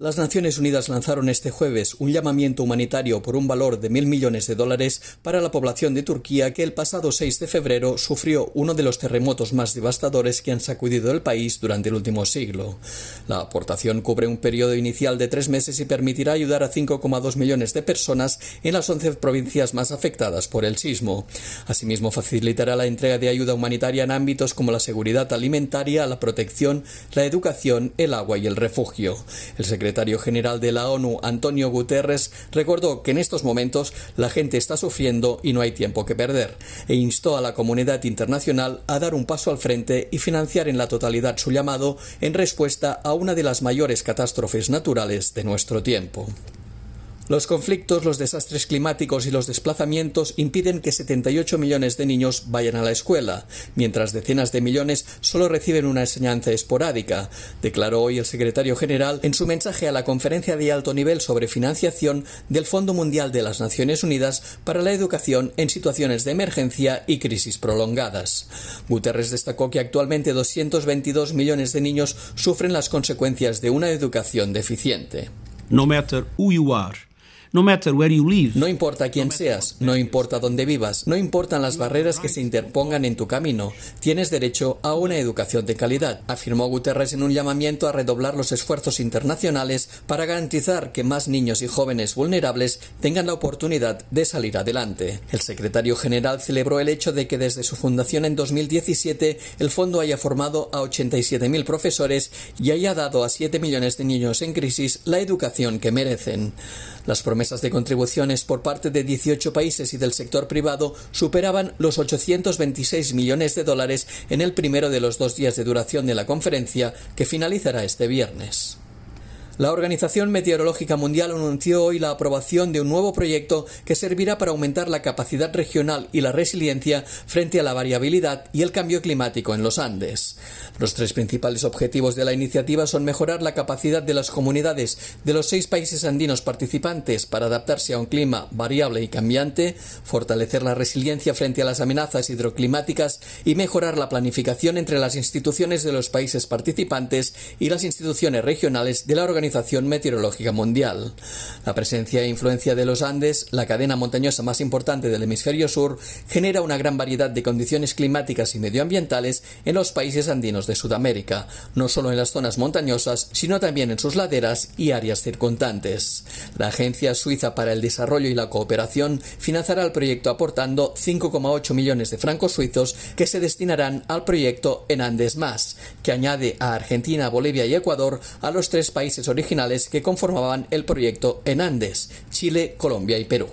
Las Naciones Unidas lanzaron este jueves un llamamiento humanitario por un valor de mil millones de dólares para la población de Turquía que el pasado 6 de febrero sufrió uno de los terremotos más devastadores que han sacudido el país durante el último siglo. La aportación cubre un periodo inicial de tres meses y permitirá ayudar a 5,2 millones de personas en las 11 provincias más afectadas por el sismo. Asimismo, facilitará la entrega de ayuda humanitaria en ámbitos como la seguridad alimentaria, la protección, la educación, el agua y el refugio. El secretario general de la ONU, Antonio Guterres, recordó que en estos momentos la gente está sufriendo y no hay tiempo que perder, e instó a la comunidad internacional a dar un paso al frente y financiar en la totalidad su llamado en respuesta a una de las mayores catástrofes naturales de nuestro tiempo. Los conflictos, los desastres climáticos y los desplazamientos impiden que 78 millones de niños vayan a la escuela, mientras decenas de millones solo reciben una enseñanza esporádica, declaró hoy el secretario general en su mensaje a la conferencia de alto nivel sobre financiación del Fondo Mundial de las Naciones Unidas para la Educación en situaciones de emergencia y crisis prolongadas. Guterres destacó que actualmente 222 millones de niños sufren las consecuencias de una educación deficiente. No matter who you are, no matter where you live. No importa quién seas, no importa dónde vivas, no importan las barreras que se interpongan en tu camino, tienes derecho a una educación de calidad, afirmó Guterres en un llamamiento a redoblar los esfuerzos internacionales para garantizar que más niños y jóvenes vulnerables tengan la oportunidad de salir adelante. El secretario general celebró el hecho de que desde su fundación en 2017 el fondo haya formado a 87.000 profesores y haya dado a 7 millones de niños en crisis la educación que merecen. Las promesas de contribuciones por parte de 18 países y del sector privado superaban los 826 millones de dólares en el primero de los dos días de duración de la conferencia que finalizará este viernes. La Organización Meteorológica Mundial anunció hoy la aprobación de un nuevo proyecto que servirá para aumentar la capacidad regional y la resiliencia frente a la variabilidad y el cambio climático en los Andes. Los tres principales objetivos de la iniciativa son mejorar la capacidad de las comunidades de los seis países andinos participantes para adaptarse a un clima variable y cambiante, fortalecer la resiliencia frente a las amenazas hidroclimáticas y mejorar la planificación entre las instituciones de los países participantes y las instituciones regionales de la Organización Organización Meteorológica Mundial. La presencia e influencia de los Andes, la cadena montañosa más importante del hemisferio sur, genera una gran variedad de condiciones climáticas y medioambientales en los países andinos de Sudamérica, no solo en las zonas montañosas, sino también en sus laderas y áreas circundantes. La Agencia Suiza para el Desarrollo y la Cooperación financiará el proyecto aportando 5,8 millones de francos suizos que se destinarán al proyecto En Andes Más, que añade a Argentina, Bolivia y Ecuador a los tres países originales que conformaban el proyecto en Andes, Chile, Colombia y Perú.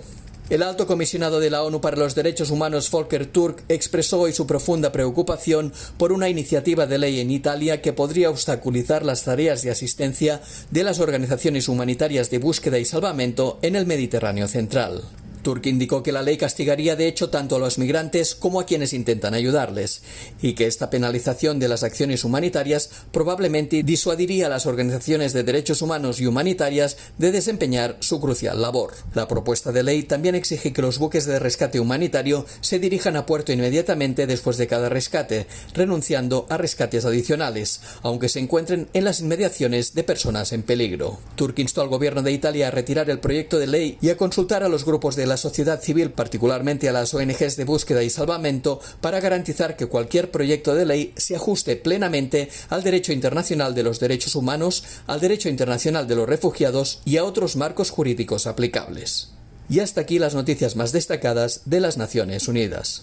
El alto comisionado de la ONU para los Derechos Humanos, Volker Turk, expresó hoy su profunda preocupación por una iniciativa de ley en Italia que podría obstaculizar las tareas de asistencia de las organizaciones humanitarias de búsqueda y salvamento en el Mediterráneo central. Turk indicó que la ley castigaría de hecho tanto a los migrantes como a quienes intentan ayudarles, y que esta penalización de las acciones humanitarias probablemente disuadiría a las organizaciones de derechos humanos y humanitarias de desempeñar su crucial labor. La propuesta de ley también exige que los buques de rescate humanitario se dirijan a puerto inmediatamente después de cada rescate, renunciando a rescates adicionales, aunque se encuentren en las inmediaciones de personas en peligro. Turk instó al gobierno de Italia a retirar el proyecto de ley y a consultar a los grupos de la sociedad civil, particularmente a las ONGs de búsqueda y salvamento, para garantizar que cualquier proyecto de ley se ajuste plenamente al derecho internacional de los derechos humanos, al derecho internacional de los refugiados y a otros marcos jurídicos aplicables. Y hasta aquí las noticias más destacadas de las Naciones Unidas.